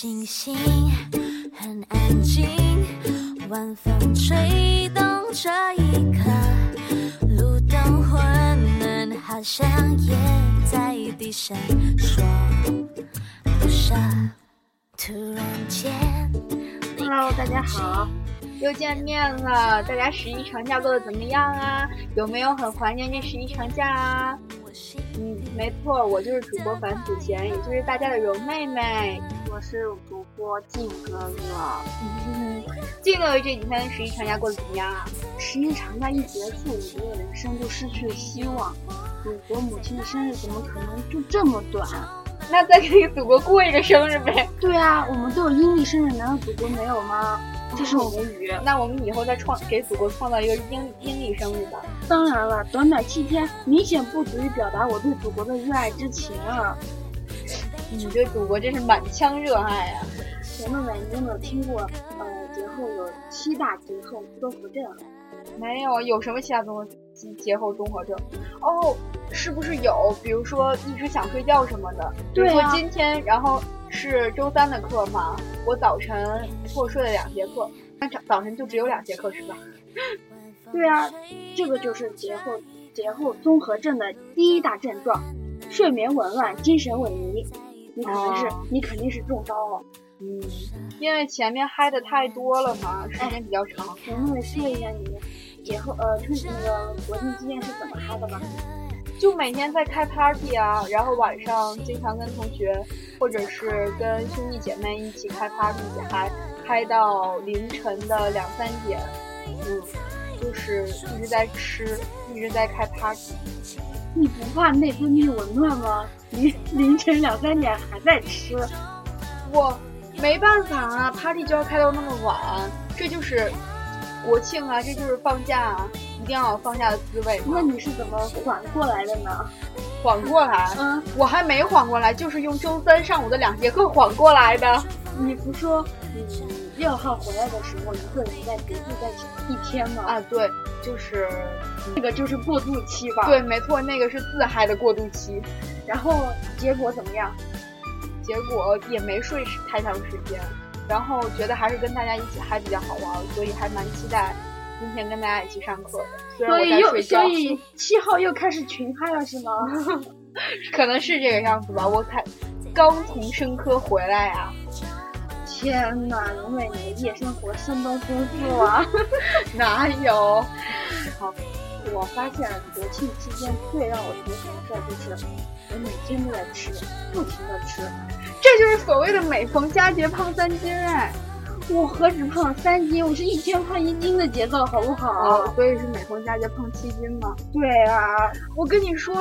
星星很安静，晚风吹动这一刻，路灯昏嫩，好像也在低声说不舍。突然间，离 Hello，大家好，又见面了。大家十一长假过得怎么样啊？有没有很怀念这十一长假啊？嗯，没错，我就是主播樊子贤，也就是大家的柔妹妹。我是主播静哥哥。嗯，静哥哥这几天十一长假过得怎么样啊？十一长假一结束，我觉得人生就失去了希望。祖国母亲的生日怎么可能就这么短？那再给祖国过一个生日呗。对啊，我们都有阴历生日，难道祖国没有吗？这是无语。那我们以后再创给祖国创造一个阴阴历生日吧。当然了，短短七天，明显不足以表达我对祖国的热爱之情啊！你对祖国真是满腔热爱啊！姐妹们，你有没有听过？呃，节后有七大节后综合症？没有，有什么七大综合节节后综合症？哦，是不是有？比如说一直想睡觉什么的。比如说今天，然后是周三的课嘛，我早晨错睡了两节课，那早早晨就只有两节课是吧？对啊，这个就是节后节后综合症的第一大症状，睡眠紊乱、精神萎靡。你肯定是、你肯定是中招了。嗯，因为前面嗨的太多了嘛，时间比较长。能不能说一下你节后呃春那个国庆期间是怎么嗨的吗？就每天在开 party 啊，然后晚上经常跟同学或者是跟兄弟姐妹一起开 party 一起嗨，嗨到凌晨的两三点。嗯，就是一直在吃，一直在开 party。你不怕内分泌紊乱吗？凌凌晨两三点还在吃，我没办法啊，party 就要开到那么晚，这就是国庆啊，这就是放假啊，一定要放下的滋味。那你是怎么缓过来的呢？缓过来？嗯，我还没缓过来，就是用周三上午的两节课缓过来的。你不说你六号回来的时候一个人在独自在一天吗？啊，对，就是那个就是过渡期吧。对，没错，那个是自嗨的过渡期。然后结果怎么样？结果也没睡太长时间，然后觉得还是跟大家一起嗨比较好玩，所以还蛮期待今天跟大家一起上课的。虽然我在睡觉。所以七号又开始群嗨了是吗？可能是这个样子吧。我才刚从生科回来呀、天呐，荣美，你的夜生活相当丰富啊！哪有？好，我发现国庆期间最让我头疼的事儿就是，我每天都在吃，不停的吃，这就是所谓的每逢佳节胖三斤哎！我何止胖三斤，我是一天胖一斤的节奏，好不好？哦，所以是每逢佳节胖七斤嘛？对啊，我跟你说。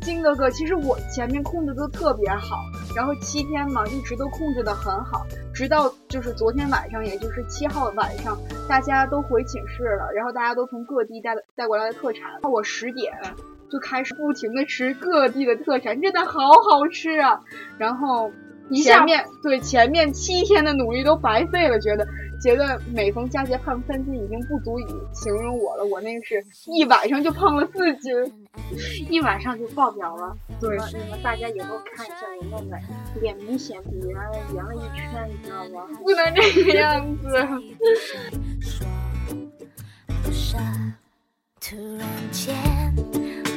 金哥哥，其实我前面控制都特别好，然后七天嘛，一直都控制的很好，直到就是昨天晚上，也就是七号晚上，大家都回寝室了，然后大家都从各地带带过来的特产，我十点就开始不停的吃各地的特产，真的好好吃啊！然后前面对前面七天的努力都白费了，觉得觉得每逢佳节胖三斤已经不足以形容我了，我那个是一晚上就胖了四斤。一晚上就爆表了。对，你们大家以后看一下我妹妹，脸明显比原来圆了一圈，你知道吗？不能这个样子。说不舍，突然间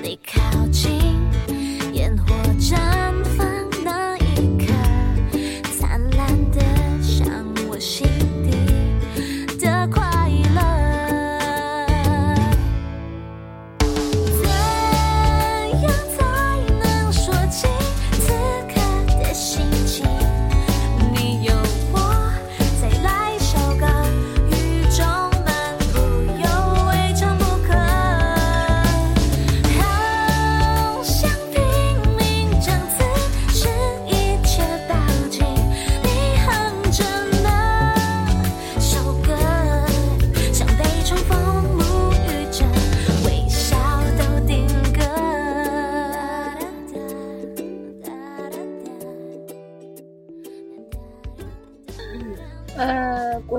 你靠近，烟火绽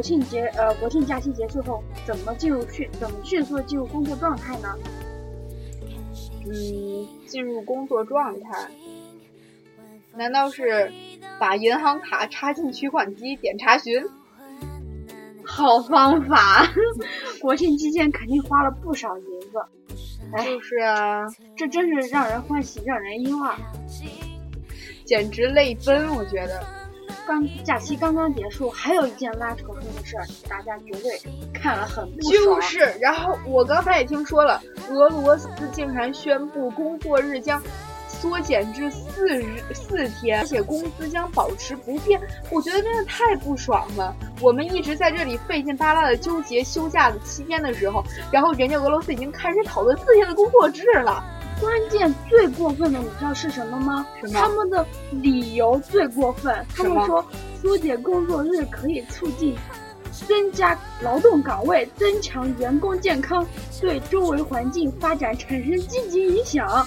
庆节呃国庆假期结束后，怎么进入迅怎么迅速地进入工作状态呢？嗯，进入工作状态，难道是把银行卡插进取款机点查询？好方法，国庆期间肯定花了不少银子。哎，就是啊，这真是让人欢喜让人忧啊！简直泪奔，我觉得。刚假期刚刚结束，还有一件拉仇恨的事儿，大家绝对看了很不爽。就是，然后我刚才也听说了，俄罗斯竟然宣布工作日将缩减至四日四天，而且工资将保持不变。我觉得真的太不爽了。我们一直在这里费劲巴拉的纠结休假的七天的时候，然后人家俄罗斯已经开始讨论四天的工作制了。关键最过分的，你知道是什么吗？什么他们的理由最过分，他们说缩减工作日可以促进增加劳动岗位，增强员工健康，对周围环境发展产生积极影响。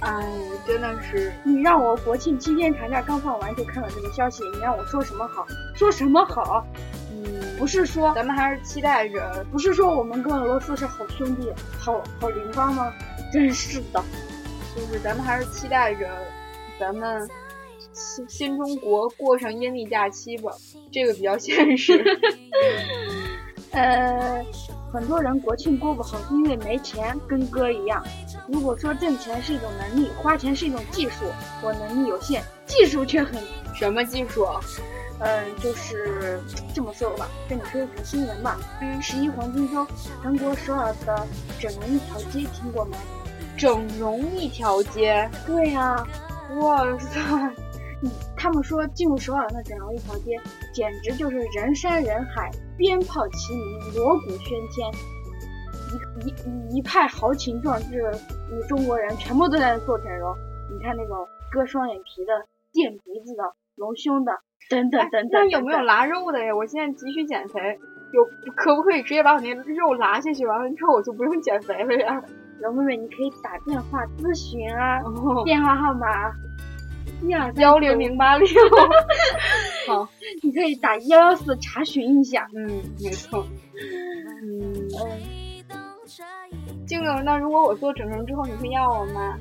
哎，真的是，你让我国庆七天长假刚放完就看到这个消息，你让我说什么好？说什么好？嗯，不是说咱们还是期待着不是说我们跟俄罗斯是好兄弟、好好邻邦吗？真是的。就是咱们还是期待着咱们新新中国过上阴历假期吧，这个比较现实。呃，很多人国庆过不好是因为没钱，跟哥一样。如果说挣钱是一种能力，花钱是一种技术，我能力有限，技术却很，什么技术？啊嗯、就是这么说吧，跟你说一条新闻吧。嗯，十一黄金周，韩国首尔的整容一条街听过没？整容一条街，对呀、哇塞！嗯，他们说进入首尔的整容一条街，简直就是人山人海，鞭炮齐鸣，锣鼓喧天，一一一派豪情壮志的嗯中国人全部都在做整容。你看那种割双眼皮的、垫鼻子的、隆胸的，等等等等。那有没有？拉肉的呀？我现在急需减肥，有可不可以直接把我那肉拉下去，完了之后我就不用减肥了呀？柔妹妹，你可以打电话咨询啊，哦，电话号码 一二三幺零零八六。好，你可以打幺幺四查询一下。嗯，没错。嗯，嗯，静静，那如果我做整容之后，你会要我吗？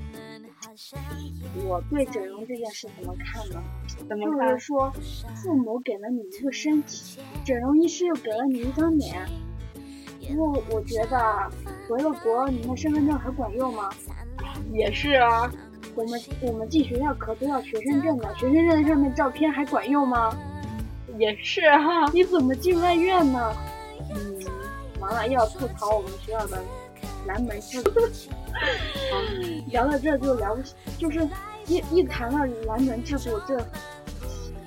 我对整容这件事怎么看呢？就怎么看是？说，父母给了你一个身体，整容医师又给了你一张脸。不过我觉得回了国，你的身份证还管用吗？也是啊，我们我们进学校可都要学生证的，学生证上面照片还管用吗？也是哈、你怎么进外院呢？嗯，完了，又要吐槽我们学校的南门制度。聊到这就聊不，就是一一谈到南门制度，这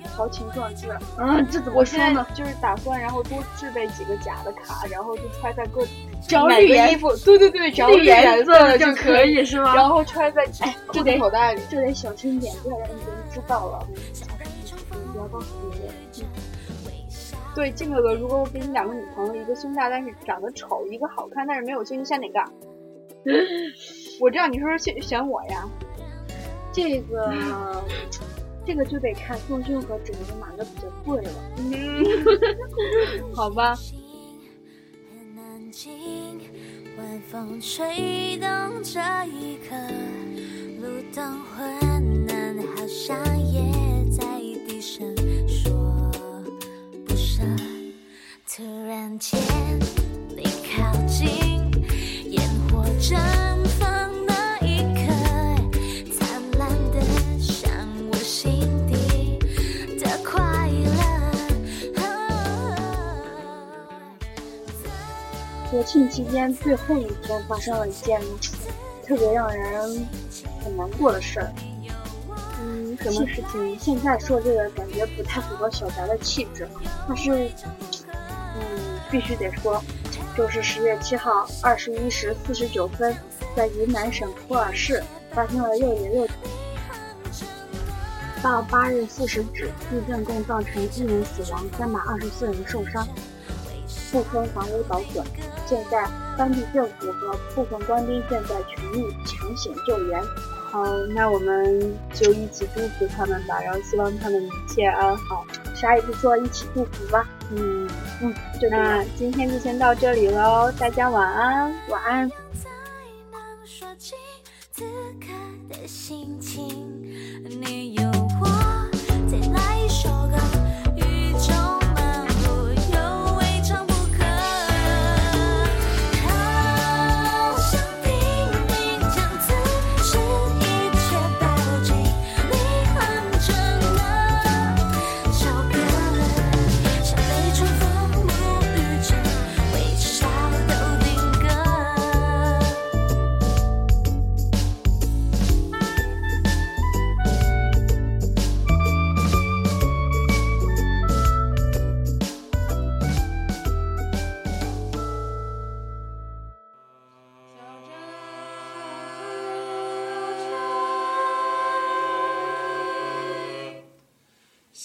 豪情壮志嗯，这怎么说呢？就是打算，然后多制备几个假的卡，然后就揣在各只要每绿颜个衣服，对对对，绿颜颜色的就可以，是吗？然后揣在哎口袋里。这得小心点，不要让别人知道了。不要告诉别人。对，靖哥哥，如果我给你两个女朋友，一个胸大但是长得丑，一个好看但是没有胸，你选哪个？我知道你说是选选我呀。这个，这个就得看丰胸和整容哪个比较贵了。嗯，好吧。很安静，晚风吹动这一刻，路灯昏暗，好像也在低声然间，你靠近，烟火绽放那一刻，灿烂的像我心底的快乐。国庆期间最后一天发生了一件特别让人很难过的事儿。嗯，什么事情？现在说这个感觉不太符合小白的气质，但是，嗯，必须得说，就是十月七号二十一时四十九分，在云南省普洱市发生了六点六。到八日四时止，地震共造成一人死亡，三百二十四人受伤，部分房屋倒损。现在，当地政府和部分官兵正在全力抢险救援。好，那我们就一起祝福他们吧，然后希望他们一切安好。啥也不说，一起祝福吧。嗯，嗯，就这那样，今天就先到这里喽，大家晚安。晚安。此刻的心情。你有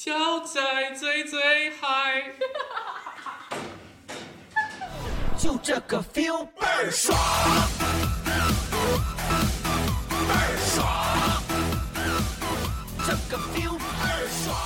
小仔最最嗨。就这个 feel 倍儿爽，倍儿爽，这个 feel 倍儿爽。